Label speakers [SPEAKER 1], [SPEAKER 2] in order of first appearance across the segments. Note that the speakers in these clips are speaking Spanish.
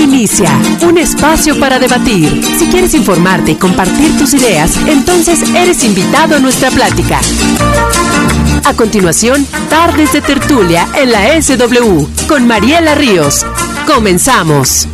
[SPEAKER 1] inicia un espacio para debatir. Si quieres informarte y compartir tus ideas, entonces eres invitado a nuestra plática. A continuación, Tardes de Tertulia en la SW con Mariela Ríos. Comenzamos.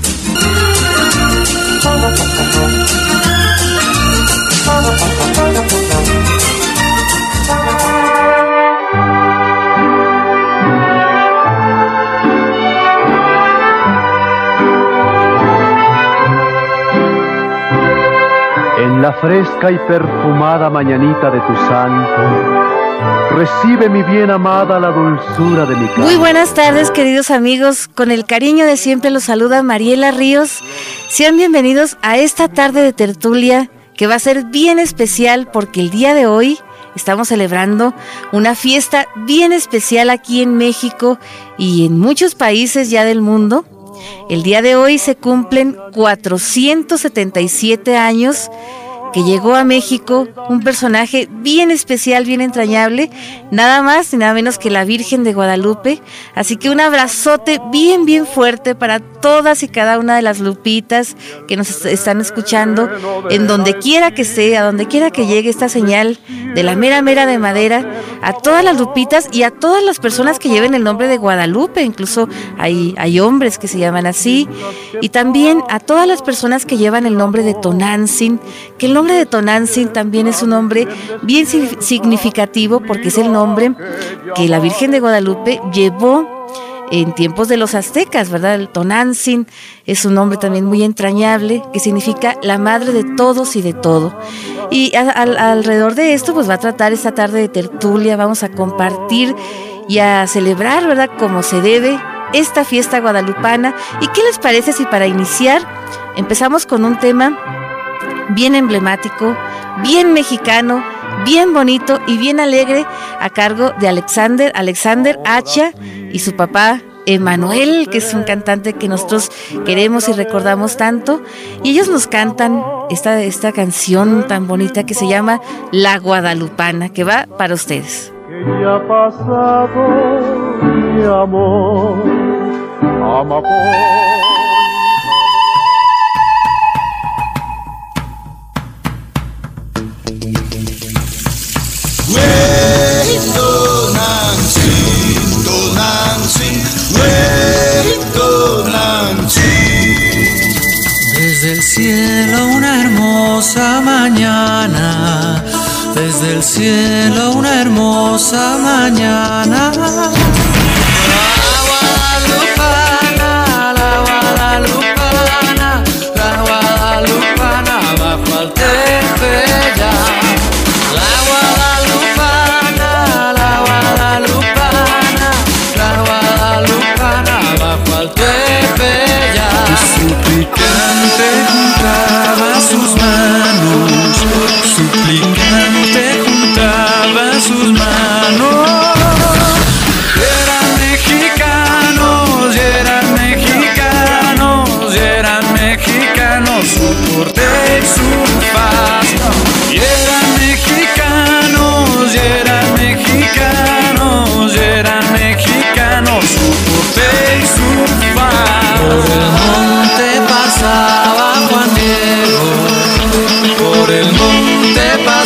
[SPEAKER 2] La fresca y perfumada mañanita de tu santo. Recibe mi bien amada la dulzura de mi casa.
[SPEAKER 3] Muy buenas tardes, queridos amigos. Con el cariño de siempre los saluda Mariela Ríos. Sean bienvenidos a esta tarde de tertulia que va a ser bien especial porque el día de hoy estamos celebrando una fiesta bien especial aquí en México y en muchos países ya del mundo. El día de hoy se cumplen 477 años que llegó a México un personaje bien especial, bien entrañable, nada más y nada menos que la Virgen de Guadalupe. Así que un abrazote bien, bien fuerte para todas y cada una de las lupitas que nos están escuchando, en donde quiera que sea, donde quiera que llegue esta señal de la mera, mera de madera, a todas las lupitas y a todas las personas que lleven el nombre de Guadalupe, incluso hay, hay hombres que se llaman así, y también a todas las personas que llevan el nombre de Tonantzin, que el nombre nombre de Tonantzin también es un nombre bien significativo porque es el nombre que la Virgen de Guadalupe llevó en tiempos de los aztecas, ¿verdad? El Tonantzin es un nombre también muy entrañable que significa la madre de todos y de todo. Y alrededor de esto, pues va a tratar esta tarde de tertulia, vamos a compartir y a celebrar, ¿verdad? Como se debe esta fiesta guadalupana. ¿Y qué les parece si para iniciar empezamos con un tema bien emblemático, bien mexicano, bien bonito y bien alegre a cargo de Alexander, Alexander Hacha y su papá Emanuel, que es un cantante que nosotros queremos y recordamos tanto. Y ellos nos cantan esta, esta canción tan bonita que se llama La Guadalupana, que va para ustedes.
[SPEAKER 2] ha pasado mi amor,
[SPEAKER 4] desde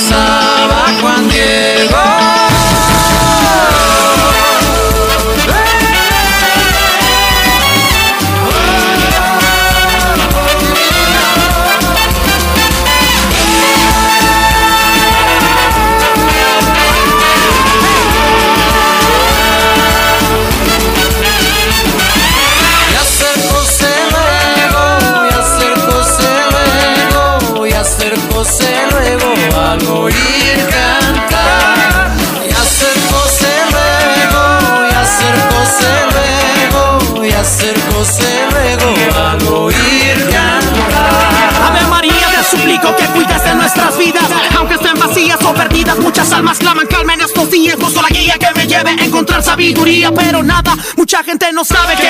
[SPEAKER 5] Muchas no sabe que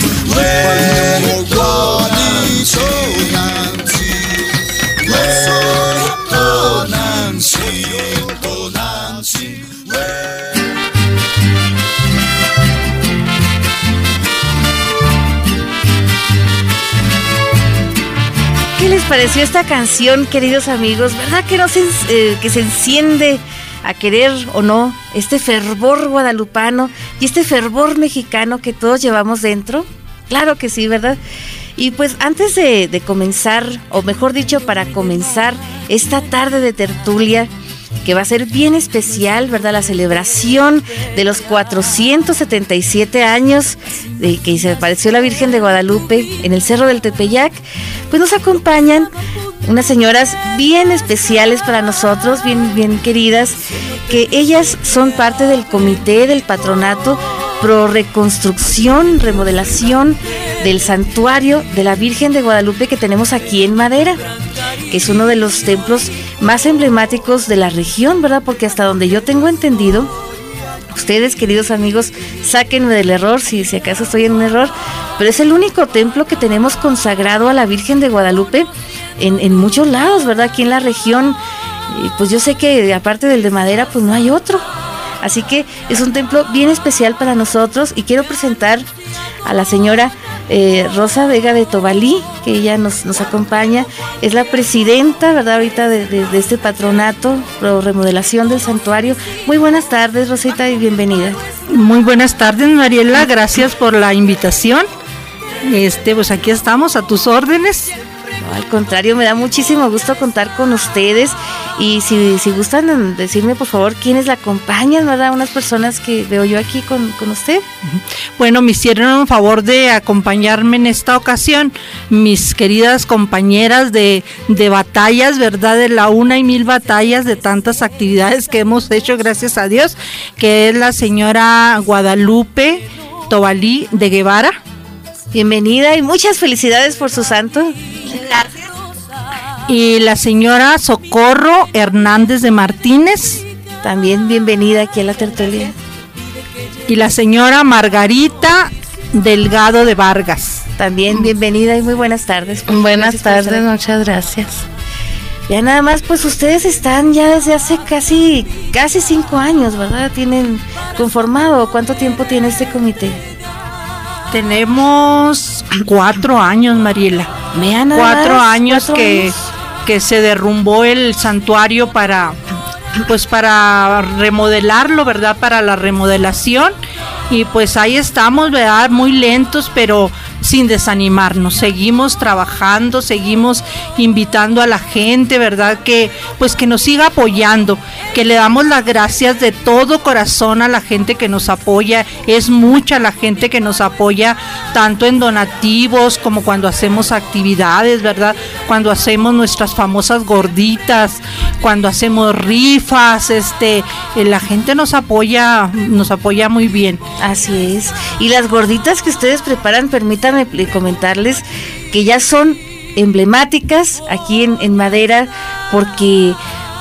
[SPEAKER 3] pareció esta canción, queridos amigos? ¿Verdad que no se, eh, que se enciende a querer o no este fervor guadalupano y este fervor mexicano que todos llevamos dentro? Claro que sí, ¿verdad? Y pues antes de, de comenzar, o mejor dicho, para comenzar esta tarde de tertulia, que va a ser bien especial, ¿verdad? La celebración de los 477 años de que se apareció la Virgen de Guadalupe en el Cerro del Tepeyac, pues nos acompañan unas señoras bien especiales para nosotros, bien, bien queridas, que ellas son parte del comité del patronato pro reconstrucción, remodelación del santuario de la Virgen de Guadalupe que tenemos aquí en Madera, que es uno de los templos más emblemáticos de la región, ¿verdad? Porque hasta donde yo tengo entendido, ustedes queridos amigos, sáquenme del error si, si acaso estoy en un error, pero es el único templo que tenemos consagrado a la Virgen de Guadalupe en, en muchos lados, ¿verdad? Aquí en la región, pues yo sé que aparte del de madera, pues no hay otro. Así que es un templo bien especial para nosotros y quiero presentar a la señora eh, Rosa Vega de Tobalí, que ella nos, nos acompaña. Es la presidenta, ¿verdad? Ahorita de, este patronato, pro remodelación del santuario. Muy buenas tardes, Rosita, y bienvenida.
[SPEAKER 6] Muy buenas tardes, Mariela. Gracias por la invitación. Este, pues aquí estamos a tus órdenes.
[SPEAKER 3] No, al contrario, me da muchísimo gusto contar con ustedes. Y si, si gustan decirme, por favor, quiénes la acompañan, ¿verdad? Unas personas que veo yo aquí con, con usted.
[SPEAKER 6] Bueno, me hicieron un favor de acompañarme en esta ocasión mis queridas compañeras de, de batallas, ¿verdad? De la una y mil batallas de tantas actividades que hemos hecho, gracias a Dios, que es la señora Guadalupe Tobalí de Guevara.
[SPEAKER 3] Bienvenida y muchas felicidades por su santo.
[SPEAKER 6] Gracias. Y la señora Socorro Hernández de Martínez.
[SPEAKER 3] También bienvenida aquí a la tertulia.
[SPEAKER 6] Y la señora Margarita Delgado de Vargas.
[SPEAKER 3] También bienvenida y muy buenas tardes.
[SPEAKER 7] Buenas tardes, muchas gracias.
[SPEAKER 3] Ya nada más, pues ustedes están ya desde hace casi, casi cinco años, ¿verdad? Tienen conformado. ¿Cuánto tiempo tiene este comité?
[SPEAKER 6] Tenemos cuatro años, Mariela.
[SPEAKER 3] Nada
[SPEAKER 6] cuatro
[SPEAKER 3] más,
[SPEAKER 6] años
[SPEAKER 3] cuatro
[SPEAKER 6] que,
[SPEAKER 3] años.
[SPEAKER 6] que se derrumbó el santuario para pues para remodelarlo, ¿verdad? Para la remodelación. Y pues ahí estamos, ¿verdad? Muy lentos, pero sin desanimarnos. Seguimos trabajando, seguimos invitando a la gente, ¿verdad? Que pues que nos siga apoyando, que le damos las gracias de todo corazón a la gente que nos apoya. Es mucha la gente que nos apoya tanto en donativos como cuando hacemos actividades, ¿verdad? Cuando hacemos nuestras famosas gorditas, cuando hacemos rifas, este, eh, la gente nos apoya, nos apoya muy bien.
[SPEAKER 3] Así es. Y las gorditas que ustedes preparan, permítanme comentarles que ya son emblemáticas aquí en, en Madera porque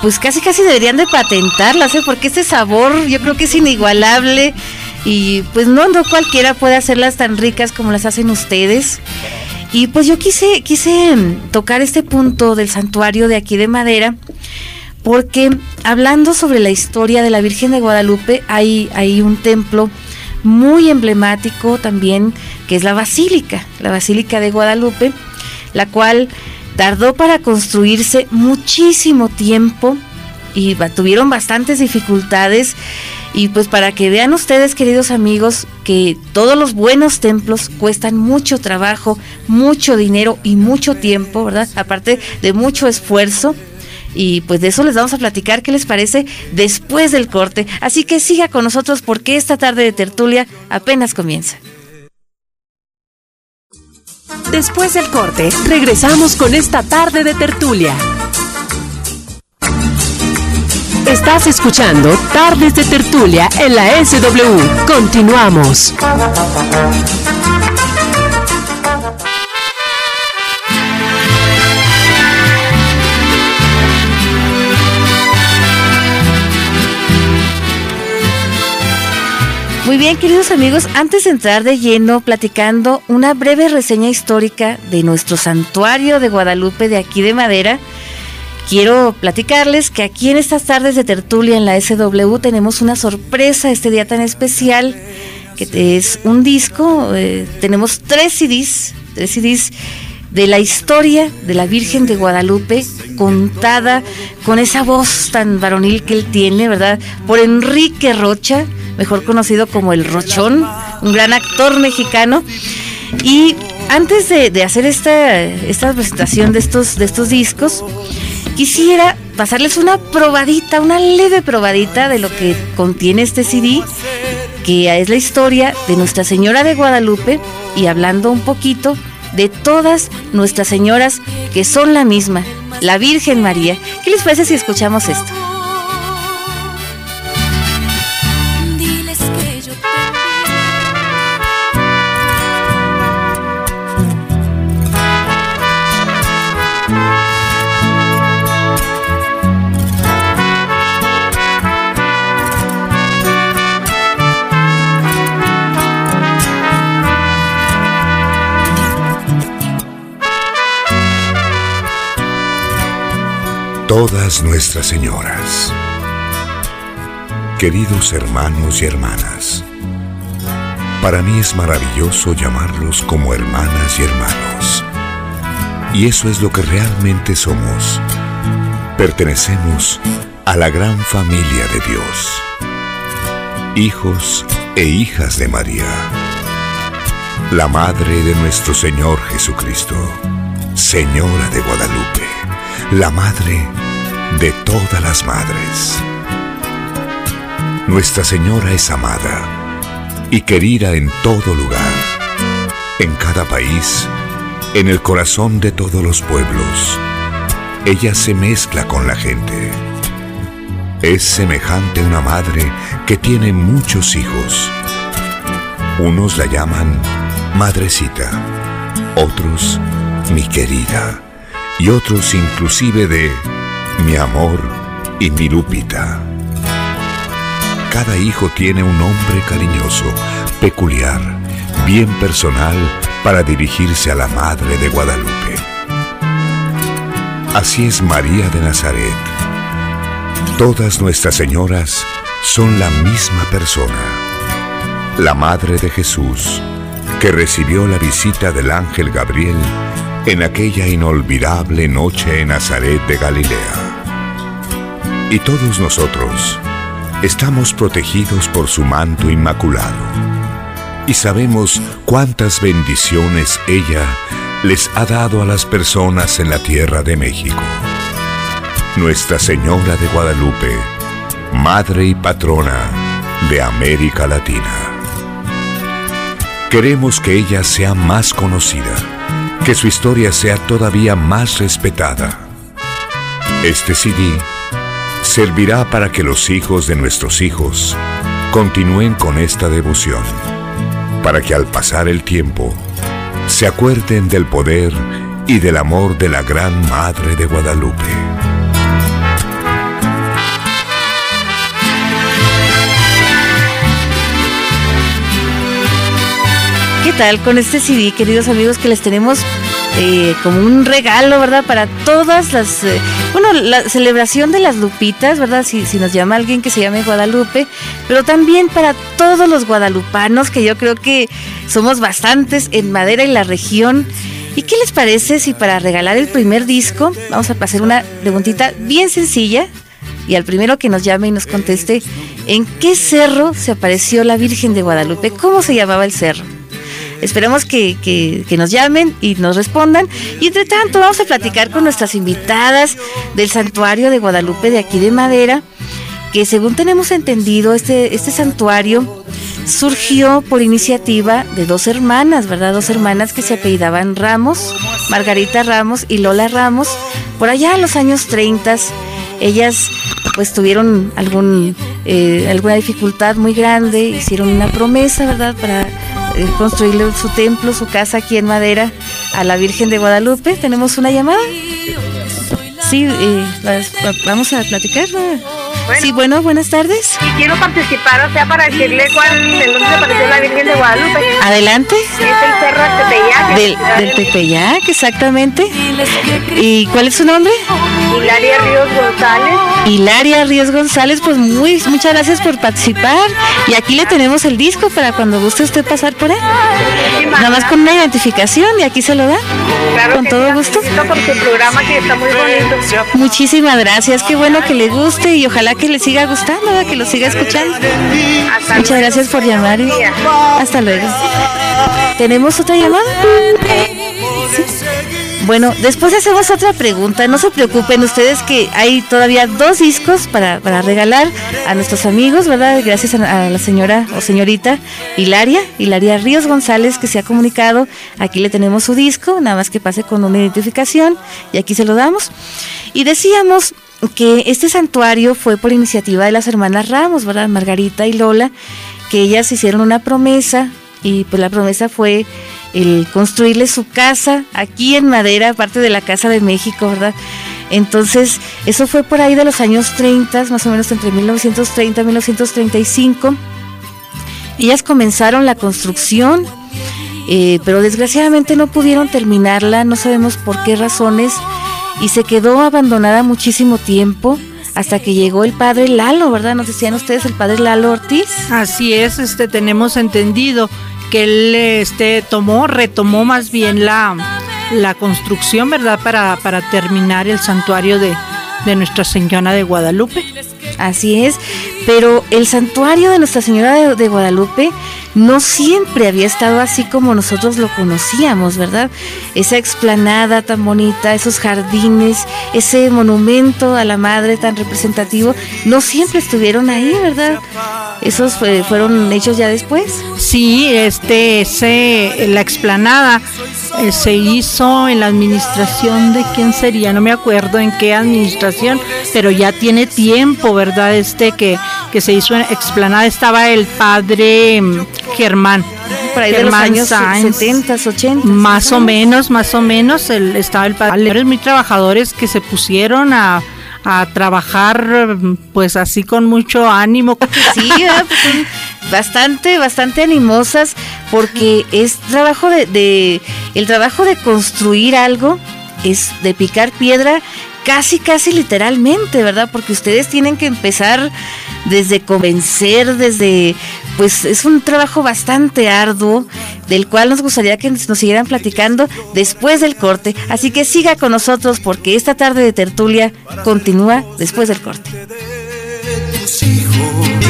[SPEAKER 3] pues casi casi deberían de patentarlas, ¿eh? porque este sabor yo creo que es inigualable y pues no, no cualquiera puede hacerlas tan ricas como las hacen ustedes. Y pues yo quise, quise tocar este punto del santuario de aquí de madera, porque hablando sobre la historia de la Virgen de Guadalupe, hay, hay un templo muy emblemático también, que es la Basílica, la Basílica de Guadalupe, la cual tardó para construirse muchísimo tiempo y tuvieron bastantes dificultades y pues para que vean ustedes, queridos amigos, que todos los buenos templos cuestan mucho trabajo, mucho dinero y mucho tiempo, ¿verdad? Aparte de mucho esfuerzo. Y pues de eso les vamos a platicar, ¿qué les parece? Después del corte. Así que siga con nosotros porque esta tarde de tertulia apenas comienza.
[SPEAKER 1] Después del corte, regresamos con esta tarde de tertulia. Estás escuchando Tardes de Tertulia en la SW. Continuamos.
[SPEAKER 3] Muy bien, queridos amigos, antes de entrar de lleno platicando una breve reseña histórica de nuestro santuario de Guadalupe de aquí de Madera, quiero platicarles que aquí en estas tardes de tertulia en la SW tenemos una sorpresa este día tan especial, que es un disco, eh, tenemos tres CDs, tres CDs de la historia de la Virgen de Guadalupe contada con esa voz tan varonil que él tiene, ¿verdad? Por Enrique Rocha, mejor conocido como el Rochón, un gran actor mexicano. Y antes de, hacer esta, esta presentación de estos, de estos discos, quisiera pasarles una probadita, una leve probadita de lo que contiene este CD, que es la historia de Nuestra Señora de Guadalupe y hablando un poquito de todas nuestras señoras que son la misma, la Virgen María. ¿Qué les parece si escuchamos esto?
[SPEAKER 8] Todas nuestras señoras. Queridos hermanos y hermanas, para mí es maravilloso llamarlos como hermanas y hermanos. Y eso es lo que realmente somos. Pertenecemos a la gran familia de Dios. Hijos e hijas de María. La Madre de nuestro Señor Jesucristo. Señora de Guadalupe. La Madre de todas las madres. Nuestra Señora es amada y querida en todo lugar, en cada país, en el corazón de todos los pueblos. Ella se mezcla con la gente. Es semejante a una madre que tiene muchos hijos. Unos la llaman madrecita, otros mi querida y otros inclusive de mi amor y mi Lupita. Cada hijo tiene un nombre cariñoso, peculiar, bien personal para dirigirse a la Madre de Guadalupe. Así es María de Nazaret. Todas nuestras señoras son la misma persona, la Madre de Jesús, que recibió la visita del ángel Gabriel en aquella inolvidable noche en Nazaret de Galilea. Y todos nosotros estamos protegidos por su manto inmaculado. Y sabemos cuántas bendiciones ella les ha dado a las personas en la tierra de México. Nuestra Señora de Guadalupe, Madre y Patrona de América Latina. Queremos que ella sea más conocida, que su historia sea todavía más respetada. Este CD servirá para que los hijos de nuestros hijos continúen con esta devoción, para que al pasar el tiempo se acuerden del poder y del amor de la Gran Madre de Guadalupe.
[SPEAKER 3] ¿Qué tal con este CD, queridos amigos, que les tenemos eh, como un regalo, ¿verdad? Para todas las... Eh, bueno, la celebración de las Lupitas, ¿verdad? Si, si nos llama alguien que se llame Guadalupe, pero también para todos los guadalupanos, que yo creo que somos bastantes en Madera y la región. ¿Y qué les parece si para regalar el primer disco vamos a hacer una preguntita bien sencilla y al primero que nos llame y nos conteste en qué cerro se apareció la Virgen de Guadalupe? ¿Cómo se llamaba el cerro? Esperemos que, que, nos llamen y nos respondan. Y entre tanto, vamos a platicar con nuestras invitadas del santuario de Guadalupe de aquí de Madera, que según tenemos entendido, este, este santuario surgió por iniciativa de dos hermanas, ¿verdad? Dos hermanas que se apellidaban Ramos, Margarita Ramos y Lola Ramos, por allá en los años 30. Ellas pues tuvieron algún, eh, alguna dificultad muy grande, hicieron una promesa, ¿verdad? Para eh, construirle su templo, su casa aquí en Madera a la Virgen de Guadalupe. ¿Tenemos una llamada? Sí, eh, vamos a platicar. Sí, bueno, buenas tardes.
[SPEAKER 9] Y quiero participar, o sea, para decirle cuál, en dónde apareció la Virgen de Guadalupe.
[SPEAKER 3] Adelante.
[SPEAKER 9] Es el Cerro de Tepeyac.
[SPEAKER 3] Del, del Tepeyac, exactamente. ¿Y cuál es su nombre?
[SPEAKER 9] Hilaria Ríos González.
[SPEAKER 3] Hilaria Ríos González, pues muy, muchas gracias por participar. Y aquí le tenemos el disco para cuando guste usted pasar por él. Nada más con una identificación y aquí se lo da.
[SPEAKER 9] Claro
[SPEAKER 3] con todo gusto.
[SPEAKER 9] por su programa que está muy bonito.
[SPEAKER 3] Muchísimas gracias, qué bueno que le guste y ojalá que le siga gustando, que lo siga escuchando. Muchas gracias por llamar y hasta luego. ¿Tenemos otra llamada? Bueno, después hacemos otra pregunta. No se preocupen ustedes que hay todavía dos discos para, para regalar a nuestros amigos, ¿verdad? Gracias a la señora o señorita Hilaria, Hilaria Ríos González, que se ha comunicado. Aquí le tenemos su disco, nada más que pase con una identificación y aquí se lo damos. Y decíamos que este santuario fue por iniciativa de las hermanas Ramos, ¿verdad? Margarita y Lola, que ellas hicieron una promesa y pues la promesa fue el construirle su casa aquí en madera, aparte de la Casa de México, ¿verdad? Entonces, eso fue por ahí de los años 30, más o menos entre 1930 y 1935. Ellas comenzaron la construcción, eh, pero desgraciadamente no pudieron terminarla, no sabemos por qué razones, y se quedó abandonada muchísimo tiempo hasta que llegó el padre Lalo, ¿verdad? Nos decían ustedes el padre Lalo Ortiz.
[SPEAKER 6] Así es, este tenemos entendido que él este tomó, retomó más bien la, la construcción, ¿verdad? Para, para terminar el santuario de, de Nuestra Señora de Guadalupe.
[SPEAKER 3] Así es, pero el santuario de Nuestra Señora de, de, Guadalupe no siempre había estado así como nosotros lo conocíamos, ¿verdad? Esa explanada tan bonita, esos jardines, ese monumento a la Madre tan representativo, no siempre estuvieron ahí, ¿verdad? Esos fue, fueron hechos ya después.
[SPEAKER 6] Sí, este, ese, la explanada eh, se hizo en la administración de quién sería, no me acuerdo en qué administración, pero ya tiene tiempo, ¿verdad? Este que, que se hizo en explanada estaba el padre mm, Germán.
[SPEAKER 3] Por ahí
[SPEAKER 6] Germán
[SPEAKER 3] de los años 70, 80.
[SPEAKER 6] Más o menos, más o menos, el, estaba el padre. muy trabajadores que se pusieron a a trabajar pues así con mucho ánimo.
[SPEAKER 3] Sí, pues son bastante, bastante animosas porque es trabajo de, de, el trabajo de construir algo es de picar piedra casi, casi literalmente, ¿verdad? Porque ustedes tienen que empezar desde convencer, desde, pues es un trabajo bastante arduo, del cual nos gustaría que nos siguieran platicando después del corte. Así que siga con nosotros porque esta tarde de tertulia continúa después del corte.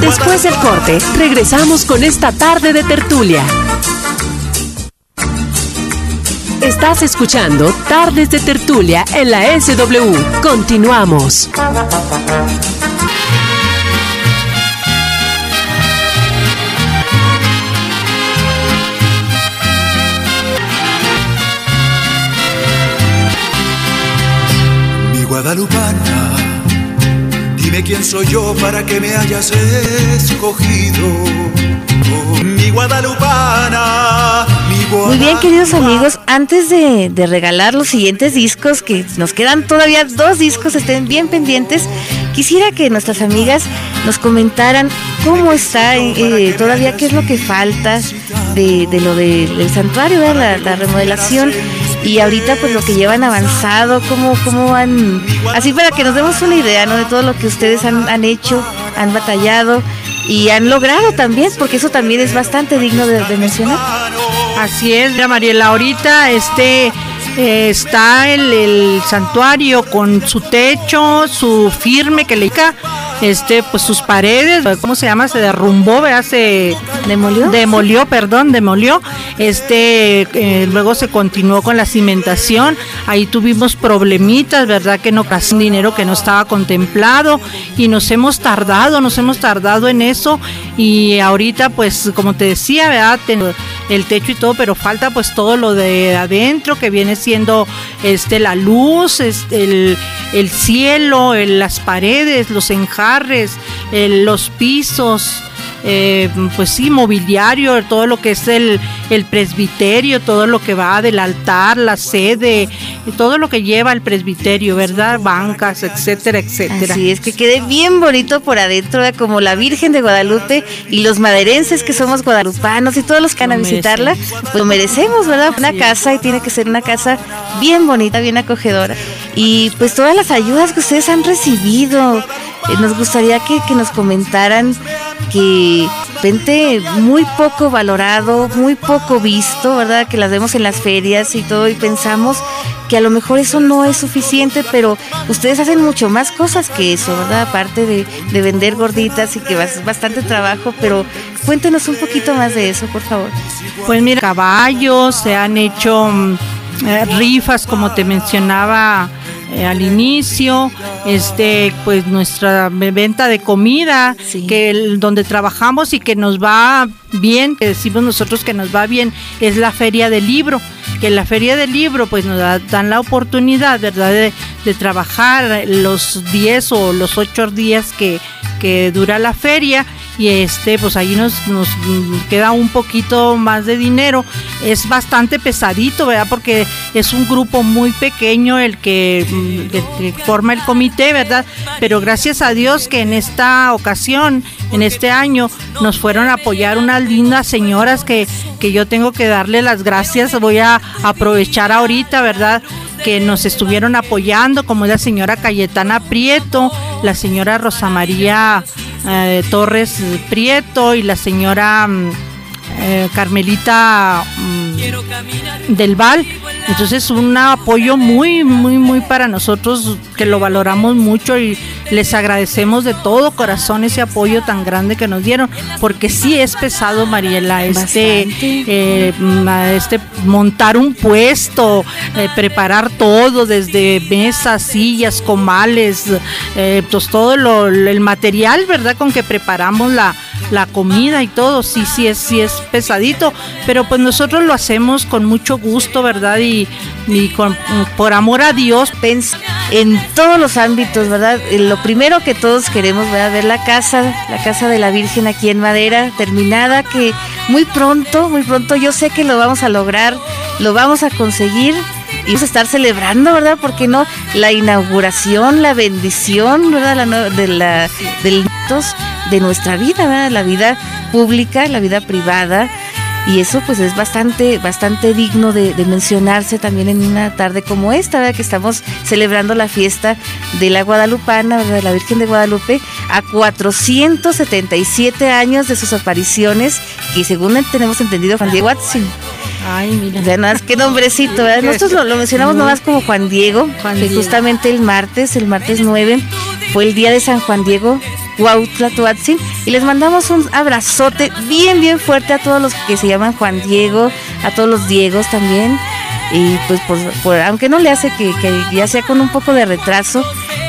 [SPEAKER 1] Después del corte, regresamos con esta tarde de tertulia. Estás escuchando Tardes de Tertulia en la SW. Continuamos.
[SPEAKER 10] Guadalupana, dime quién soy yo para que me hayas escogido. Oh, mi guadalupana, mi guadalupana.
[SPEAKER 3] Muy bien, queridos amigos, antes de, de, regalar los siguientes discos, que nos quedan todavía dos discos, estén bien pendientes, quisiera que nuestras amigas nos comentaran cómo está, eh, todavía qué es lo que falta, de, de lo de- del santuario, ¿verdad? La, la remodelación. Y ahorita pues lo que llevan avanzado, cómo, cómo han... Así para que nos demos una idea, ¿no? De todo lo que ustedes han, han hecho, han batallado y han logrado también, porque eso también es bastante digno de, mencionar.
[SPEAKER 6] Así es, ya Mariela, ahorita este eh, está el, el santuario con su techo, su firme que le diga, este, pues sus paredes, ¿cómo se llama? Se derrumbó, ¿verdad? Se
[SPEAKER 3] demolió,
[SPEAKER 6] demolió, perdón, demolió. Este, eh, luego se continuó con la cimentación. Ahí tuvimos problemitas, ¿verdad? Que no casi dinero que no estaba contemplado y nos hemos tardado, nos hemos tardado en eso y ahorita, pues, como te decía, ¿verdad? Ten- el techo y todo, pero falta pues todo lo de adentro que viene siendo este la luz, este, el, el cielo, el- las paredes, los enjarres, el- los pisos, eh, pues sí, mobiliario, todo lo que es el, el presbiterio, todo lo que va del altar, la sede, todo lo que lleva el presbiterio, ¿verdad? Bancas, etcétera, etcétera.
[SPEAKER 3] Así es, que quede bien bonito por adentro, como la Virgen de Guadalupe y los maderenses que somos guadalupanos y todos los que van a visitarla, pues lo merecemos, ¿verdad? Una casa y tiene que ser una casa bien bonita, bien acogedora. Y pues todas las ayudas que ustedes han recibido, nos gustaría que, que nos comentaran que gente muy poco valorado, muy poco visto, ¿verdad? Que las vemos en las ferias y todo y pensamos que a lo mejor eso no es suficiente, pero ustedes hacen mucho más cosas que eso, ¿verdad? Aparte de, de vender gorditas y que es bastante trabajo, pero cuéntenos un poquito más de eso, por favor.
[SPEAKER 6] Pues mira, caballos, se han hecho mm, eh, rifas, como te mencionaba eh, al inicio, este, pues nuestra ve- venta de comida, que el- donde trabajamos y que nos va bien, que decimos nosotros que nos va bien, es la feria del libro, que en la feria del libro pues nos da- dan la oportunidad, ¿verdad?, de, de trabajar los 10 o los 8 días que, que dura la feria y este pues ahí nos, nos queda un poquito más de dinero. Es bastante pesadito verdad porque es un grupo muy pequeño el que, mm, el que forma el comité verdad pero gracias a Dios que en esta ocasión en este año nos fueron a apoyar unas lindas señoras que, que yo tengo que darle las gracias. Voy a aprovechar ahorita verdad que nos estuvieron apoyando, como la señora Cayetana Prieto, la señora Rosa María eh, Torres Prieto y la señora mm, eh, Carmelita mm, del Val. Entonces un apoyo muy, muy, muy para nosotros que lo valoramos mucho y les agradecemos de todo corazón ese apoyo tan grande que nos dieron, porque sí es pesado, Mariela, este, eh, este montar un puesto, eh, preparar todo, desde mesas, sillas, comales, eh, pues todo lo, el material, ¿verdad? Con que preparamos la, la comida y todo, sí, sí es, sí es pesadito, pero pues nosotros lo hacemos con mucho gusto, ¿verdad? Y, y con, por amor a Dios.
[SPEAKER 3] En todos los ámbitos, ¿verdad? Eh, Lo primero que todos queremos, ¿verdad? Ver la casa, la casa de la Virgen aquí en Madera, terminada, que muy pronto, muy pronto yo sé que lo vamos a lograr, lo vamos a conseguir y vamos a estar celebrando, ¿verdad? Porque no la inauguración, la bendición, ¿verdad? La, de la del de nuestra vida, ¿verdad? La vida pública, la vida privada. Y eso pues es bastante, bastante digno de, de mencionarse también en una tarde como esta, ¿verdad? que estamos celebrando la fiesta de la Guadalupana, ¿verdad? de la Virgen de Guadalupe, a 477 años de sus apariciones, que según tenemos entendido, Juan Diego Atzin.
[SPEAKER 6] Ay, mira.
[SPEAKER 3] O sea, nada más qué nombrecito, ¿verdad? Nosotros lo, lo mencionamos nomás como Juan Diego,
[SPEAKER 6] Juan
[SPEAKER 3] que
[SPEAKER 6] Diego.
[SPEAKER 3] justamente el martes, el martes 9, fue el día de San Juan Diego, Cuautla Tuatzin, y les mandamos un abrazote bien, bien fuerte a todos los que se llaman Juan Diego, a todos los Diegos también, y pues por, aunque no le hace que, que ya sea con un poco de retraso,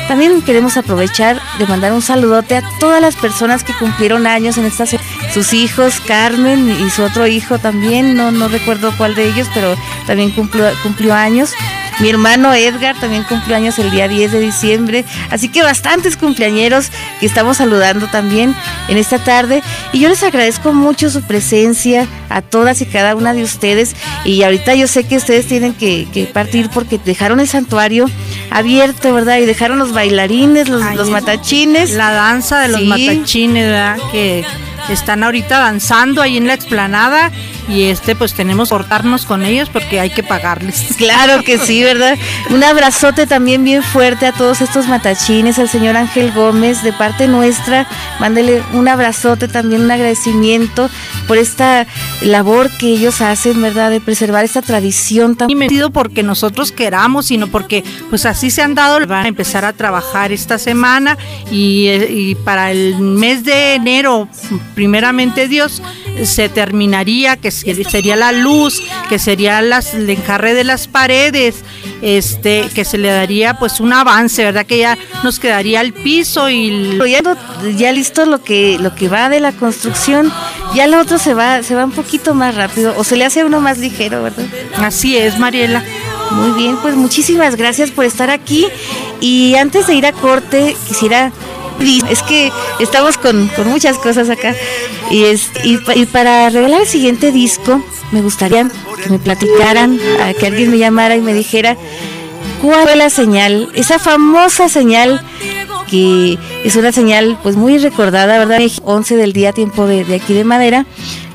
[SPEAKER 3] también queremos aprovechar de mandar un saludote a todas las personas que cumplieron años en esta sus hijos, Carmen y su otro hijo también, no, no recuerdo cuál de ellos, pero también cumplió, cumplió años. Mi hermano Edgar también cumplió años el día 10 de diciembre, así que bastantes cumpleañeros que estamos saludando también en esta tarde. Y yo les agradezco mucho su presencia a todas y cada una de ustedes. Y ahorita yo sé que ustedes tienen que, que partir porque dejaron el santuario abierto, ¿verdad? Y dejaron los bailarines, los, los matachines.
[SPEAKER 6] La danza de los
[SPEAKER 3] Sí.
[SPEAKER 6] matachines, ¿verdad? Que están ahorita danzando ahí en la explanada y este pues tenemos que cortarnos con ellos porque hay que pagarles.
[SPEAKER 3] Claro que sí, ¿verdad? Un abrazote también bien fuerte a todos estos matachines, al señor Ángel Gómez, de parte nuestra, mándele un abrazote también, un agradecimiento por esta labor que ellos hacen, ¿verdad? De preservar esta tradición tan...
[SPEAKER 6] Y metido porque nosotros queramos, sino porque pues así se han dado, van a empezar a trabajar esta semana y, y para el mes de enero, primeramente Dios, se terminaría, que sería la luz, que sería las, el enjarre de las paredes, este, que se le daría pues un avance, ¿verdad? Que ya nos quedaría el piso y
[SPEAKER 3] ya, ya listo lo que lo que va de la construcción, ya lo otro se va se va un poquito más rápido o se le hace uno más ligero, ¿verdad?
[SPEAKER 6] Así es, Mariela.
[SPEAKER 3] Muy bien, pues muchísimas gracias por estar aquí y antes de ir a corte quisiera es que estamos con, con muchas cosas acá. Y, es, y, para regalar el siguiente disco, me gustaría que me platicaran, a que alguien me llamara y me dijera cuál fue la señal, esa famosa señal que es una señal pues muy recordada, ¿verdad? 11 del día, tiempo de, de aquí de madera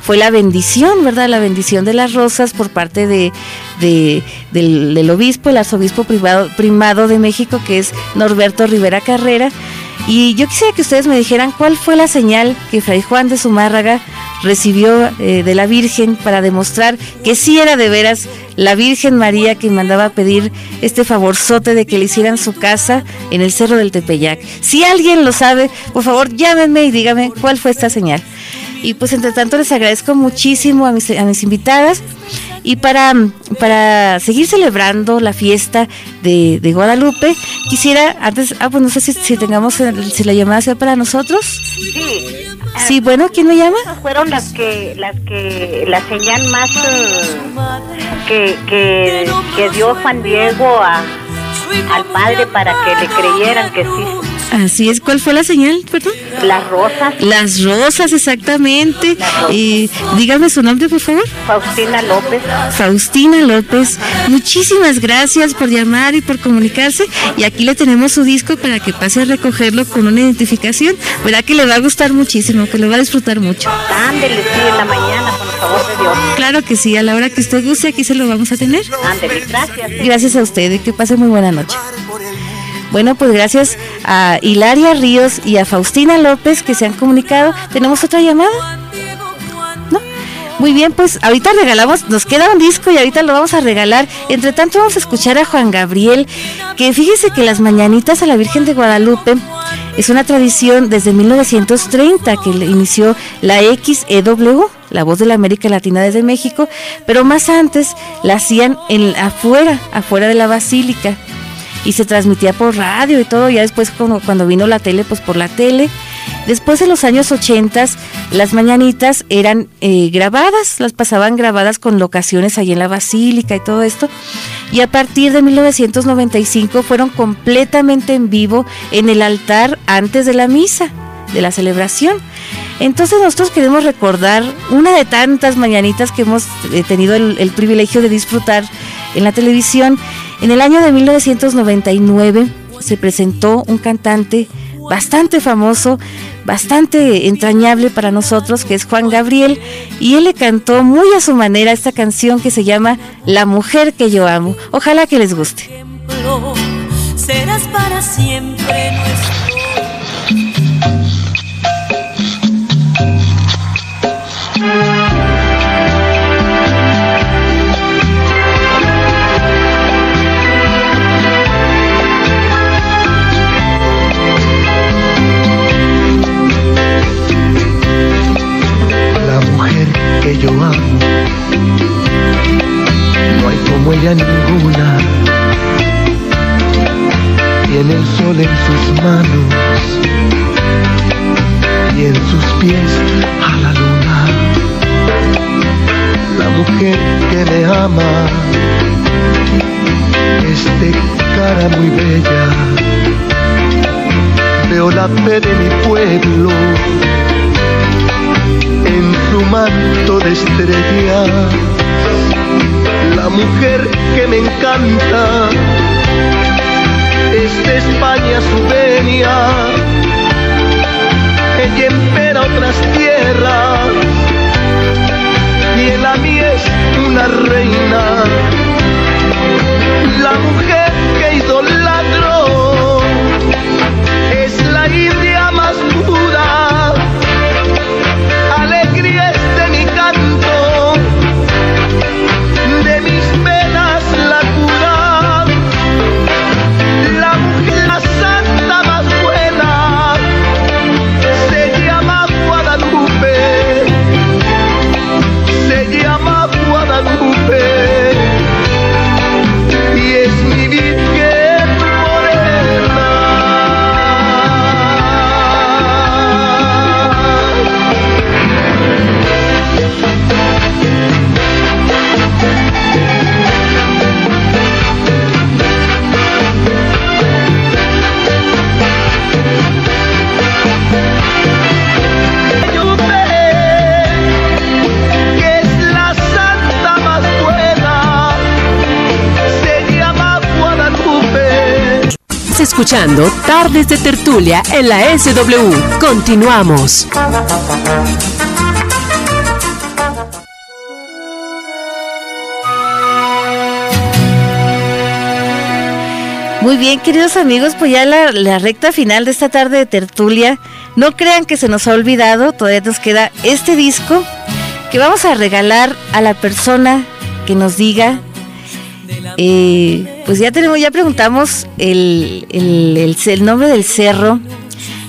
[SPEAKER 3] fue la bendición, ¿verdad? La bendición de las rosas por parte de, de del, del, obispo, el arzobispo privado, primado de México, que es Norberto Rivera Carrera. Y yo quisiera que ustedes me dijeran cuál fue la señal que Fray Juan de Zumárraga recibió eh, de la Virgen para demostrar que sí era de veras la Virgen María que mandaba a pedir este favorzote de que le hicieran su casa en el Cerro del Tepeyac. Si alguien lo sabe, por favor llámenme y dígame cuál fue esta señal. Y pues entre tanto les agradezco muchísimo a mis, a mis invitadas. Y para, para seguir celebrando la fiesta de, de, Guadalupe, quisiera, antes, ah, pues no sé si, si tengamos, si la llamada sea para nosotros.
[SPEAKER 11] Sí.
[SPEAKER 3] Sí, bueno, ¿quién me llama?
[SPEAKER 11] Fueron las que, las que, la señal más uh, que, que, que dio Juan Diego a, al padre para que le creyeran que sí
[SPEAKER 3] Así es, ¿cuál fue la señal, perdón?
[SPEAKER 11] Las rosas.
[SPEAKER 3] Las rosas, exactamente. Rosas. Y dígame su nombre, por favor.
[SPEAKER 11] Faustina López.
[SPEAKER 3] Faustina López. Muchísimas gracias por llamar y por comunicarse. Y aquí le tenemos su disco para que pase a recogerlo con una identificación. Verá que le va a gustar muchísimo, que le va a disfrutar mucho.
[SPEAKER 11] Ándele, sí, en la mañana, por favor de Dios.
[SPEAKER 3] Claro que sí, a la hora que usted guste, aquí se lo vamos a tener.
[SPEAKER 11] Ándele, gracias.
[SPEAKER 3] Gracias a usted y que pase muy buena noche. Bueno, pues gracias a Hilaria Ríos y a Faustina López que se han comunicado. ¿Tenemos otra llamada? ¿No? Muy bien, pues ahorita regalamos, nos queda un disco y ahorita lo vamos a regalar. Entre tanto vamos a escuchar a Juan Gabriel, que fíjese que las mañanitas a la Virgen de Guadalupe es una tradición desde 1930 que inició la XEW, la voz de la América Latina desde México, pero más antes la hacían en afuera, afuera de la basílica y se transmitía por radio y todo, ya después cuando, vino la tele, pues por la tele. Después en los años 80 las mañanitas eran eh, grabadas, las pasaban grabadas con locaciones ahí en la basílica y todo esto. Y a partir de 1995 fueron completamente en vivo en el altar antes de la misa, de la celebración. Entonces nosotros queremos recordar una de tantas mañanitas que hemos eh, tenido el, privilegio de disfrutar en la televisión. En el año de 1999 se presentó un cantante bastante famoso, bastante entrañable para nosotros, que es Juan Gabriel, y él le cantó muy a su manera esta canción que se llama La mujer que yo amo. Ojalá que les guste.
[SPEAKER 12] Serás para siempre
[SPEAKER 13] que yo amo. No hay como ella ninguna. Tiene el sol en sus manos y en sus pies a la luna. La mujer que me ama es de cara muy bella. Veo la fe de mi pueblo en su manto de estrellas. La mujer que me encanta es de España su venia, ella empera otras tierras
[SPEAKER 14] y el a mí es una reina, la mujer que idolatra
[SPEAKER 1] escuchando Tardes de Tertulia en la SW. Continuamos.
[SPEAKER 3] Muy bien, queridos amigos, pues ya la, la, recta final de esta tarde de tertulia. No crean que se nos ha olvidado, todavía nos queda este disco que vamos a regalar a la persona que nos diga. Eh, pues ya tenemos, ya preguntamos el, el, nombre del cerro,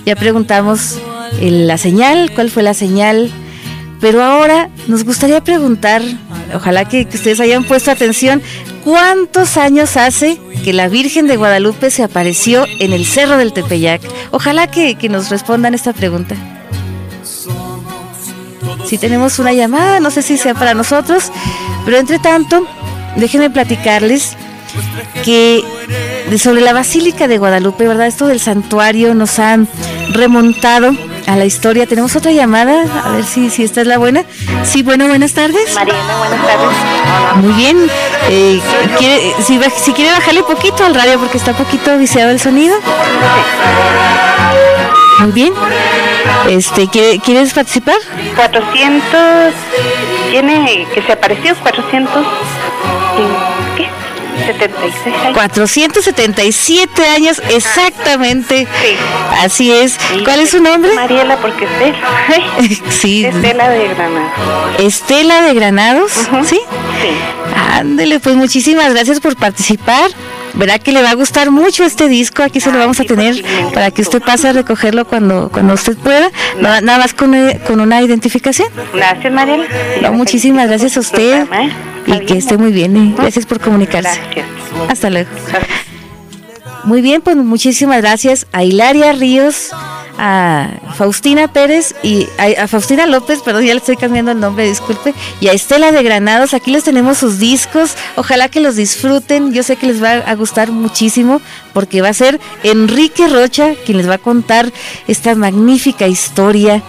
[SPEAKER 3] ya preguntamos la señal, cuál fue la señal, pero ahora nos gustaría preguntar, ojalá que, ustedes hayan puesto atención, ¿cuántos años hace que la Virgen de Guadalupe se apareció en el Cerro del Tepeyac? Ojalá que, que nos respondan esta pregunta. Si tenemos una llamada, no sé si sea para nosotros, pero entre tanto, déjenme platicarles que sobre la Basílica de Guadalupe, ¿verdad? Esto del santuario nos ha remontado a la historia. Tenemos otra llamada, a ver si, si esta es la buena. Sí, bueno, buenas tardes.
[SPEAKER 11] Mariana, buenas tardes.
[SPEAKER 3] Muy bien. Eh, ¿quiere, si, si, quiere bajarle poquito al radio porque está poquito viciado el sonido. Muy bien. Este, ¿Quieres participar?
[SPEAKER 11] 400. Tiene que se apareció 400. ¿Qué? 76 años.
[SPEAKER 3] 477 años exactamente.
[SPEAKER 11] Sí.
[SPEAKER 3] Así es. ¿Cuál es su nombre?
[SPEAKER 11] Mariela, porque Estela.
[SPEAKER 3] sí.
[SPEAKER 11] Estela de Granados.
[SPEAKER 3] Estela de Granados,
[SPEAKER 11] Uh -huh.
[SPEAKER 3] ¿sí?
[SPEAKER 11] Sí.
[SPEAKER 3] Ándele, pues muchísimas gracias por participar. Verá que le va a gustar mucho este disco. Aquí se lo vamos a tener para que usted pase a recogerlo cuando, cuando usted pueda. Nada, nada más con, eh, con una identificación.
[SPEAKER 11] Gracias, Mariela.
[SPEAKER 3] No, muchísimas gracias a usted. Y que esté muy bien. Eh. Gracias por comunicarse. Hasta luego. Muy bien, pues muchísimas gracias a Hilaria Ríos, a Faustina Pérez y a, a, Faustina López, perdón, ya le estoy cambiando el nombre, disculpe, y a Estela de Granados. Aquí les tenemos sus discos. Ojalá que los disfruten. Yo sé que les va a gustar muchísimo porque va a ser Enrique Rocha quien les va a contar esta magnífica historia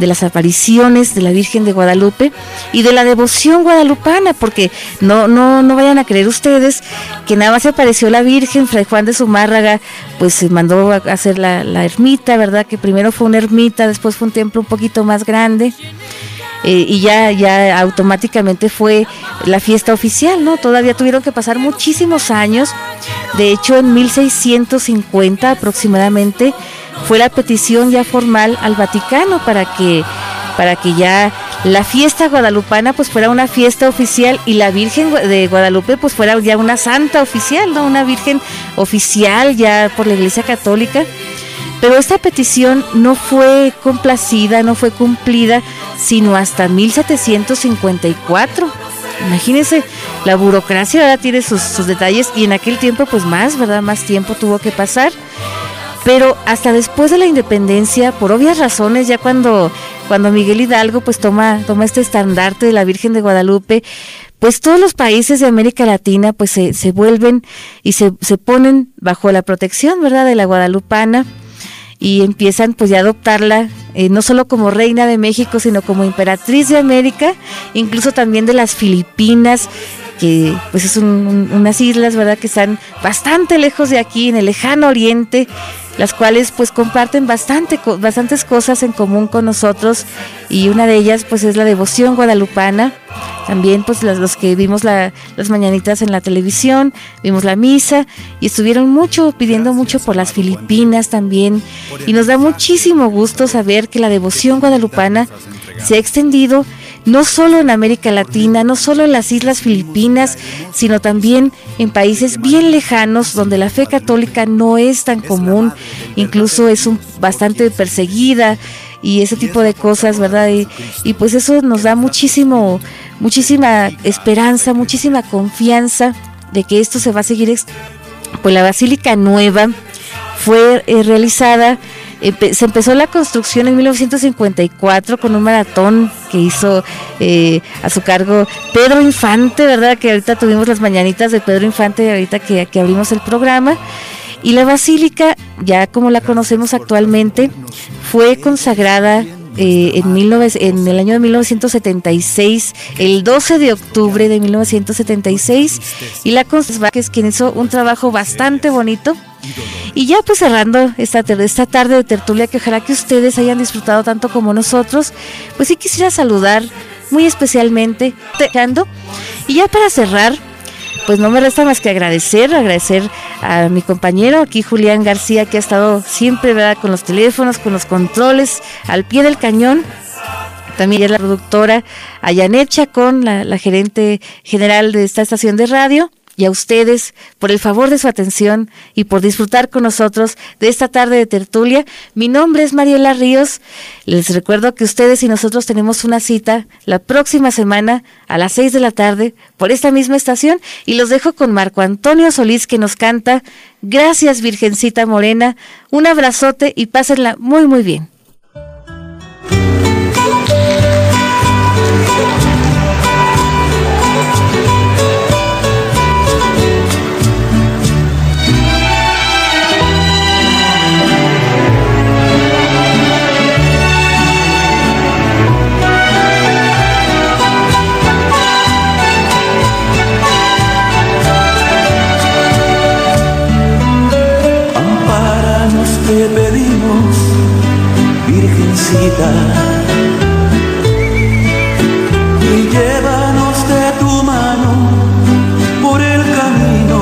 [SPEAKER 3] de las apariciones de la Virgen de Guadalupe y de la devoción guadalupana, porque no, no, no vayan a creer ustedes que nada más se apareció la Virgen, Fray Juan de Zumárraga, pues se mandó a hacer la, la ermita, ¿verdad? Que primero fue una ermita, después fue un templo un poquito más grande. Eh, y ya, ya automáticamente fue la fiesta oficial, ¿no? Todavía tuvieron que pasar muchísimos años. De hecho, en 1650 aproximadamente fue la petición ya formal al Vaticano para que para que ya la fiesta guadalupana pues fuera una fiesta oficial y la Virgen de Guadalupe pues fuera ya una santa oficial, ¿no? Una Virgen oficial ya por la Iglesia Católica. Pero esta petición no fue complacida, no fue cumplida, sino hasta 1754. Imagínense, la burocracia ¿verdad? tiene sus, sus, detalles y en aquel tiempo pues más, ¿verdad? Más tiempo tuvo que pasar. Pero hasta después de la independencia, por obvias razones, ya cuando, cuando Miguel Hidalgo pues toma, toma este estandarte de la Virgen de Guadalupe, pues todos los países de América Latina pues se, se vuelven y se, se ponen bajo la protección, ¿verdad? De la guadalupana y empiezan pues ya a adoptarla eh, no solo como reina de México, sino como emperatriz de América, incluso también de las Filipinas, que pues es un, un, unas islas, ¿verdad? Que están bastante lejos de aquí, en el lejano oriente, las cuales pues comparten bastante, bastantes cosas en común con nosotros y una de ellas pues es la devoción guadalupana. También pues los, los que vimos la, las mañanitas en la televisión, vimos la misa y estuvieron mucho, pidiendo mucho por las Filipinas también. Y nos da muchísimo gusto saber que la devoción guadalupana se ha extendido no solo en América Latina, no solo en las islas filipinas, sino también en países bien lejanos donde la fe católica no es tan común, incluso es un, bastante perseguida y ese tipo de cosas, ¿verdad? Y, y pues eso nos da muchísimo, muchísima esperanza, muchísima confianza de que esto se va a seguir. Pues la Basílica Nueva fue eh, realizada se empezó la construcción en 1954 con un maratón que hizo eh, a su cargo Pedro Infante, ¿verdad? Que ahorita tuvimos las mañanitas de Pedro Infante, ahorita que, que abrimos el programa. Y la basílica, ya como la conocemos actualmente, fue consagrada eh, en, 19, en, el año de 1976, el 12 de octubre de 1976, y la Vázquez, quien hizo un trabajo bastante bonito Y ya pues cerrando esta, esta tarde de tertulia que ojalá que ustedes hayan disfrutado tanto como nosotros, pues sí quisiera saludar muy especialmente, y ya para cerrar, pues no me resta más que agradecer, agradecer a mi compañero aquí Julián García que ha estado siempre ¿verdad? con los teléfonos, con los controles, al pie del cañón. También la productora Ayanet Chacón, la, la gerente general de esta estación de radio y a ustedes por el favor de su atención y por disfrutar con nosotros de esta tarde de tertulia. Mi nombre es Mariela Ríos. Les recuerdo que ustedes y nosotros tenemos una cita la próxima semana a las seis de la tarde por esta misma estación y los dejo con Marco Antonio Solís que nos canta Gracias Virgencita Morena. Un abrazote y pásenla muy muy bien.
[SPEAKER 15] Y llévanos de tu mano por el camino.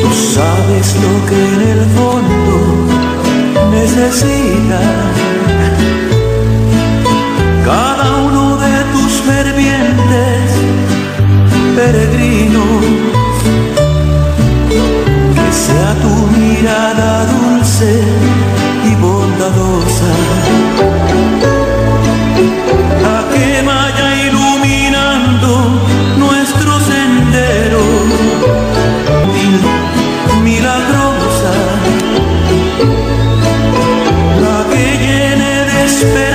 [SPEAKER 15] Tú sabes lo que en el fondo necesita. Cada uno de tus fervientes peregrinos. Sea tu mirada dulce bondadosa, la que vaya iluminando nuestro sendero, milagrosa, la que llene de esperanza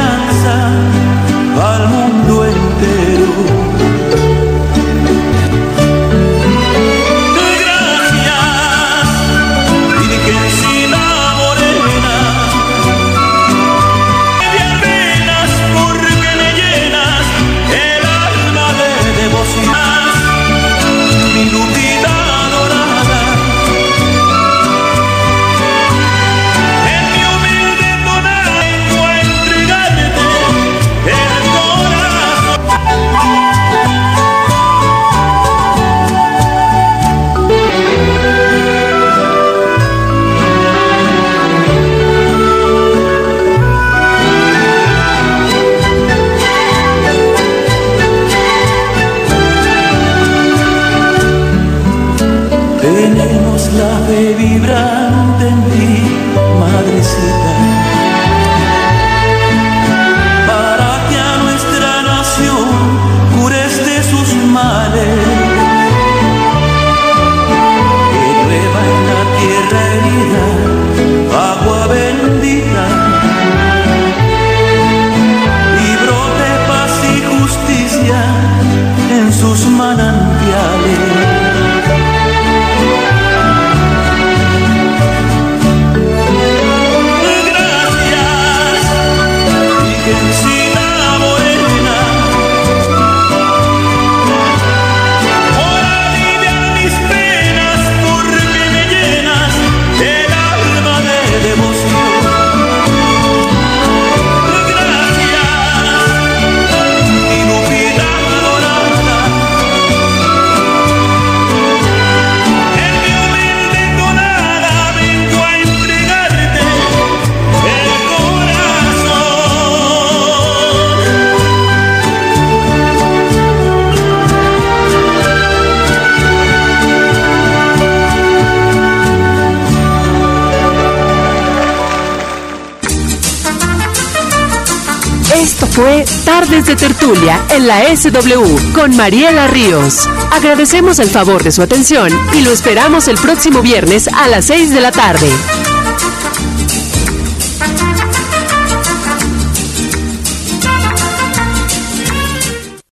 [SPEAKER 1] De Tertulia en la SW con Mariela Ríos. Agradecemos el favor de su atención y lo esperamos el próximo viernes a las 6 de la tarde.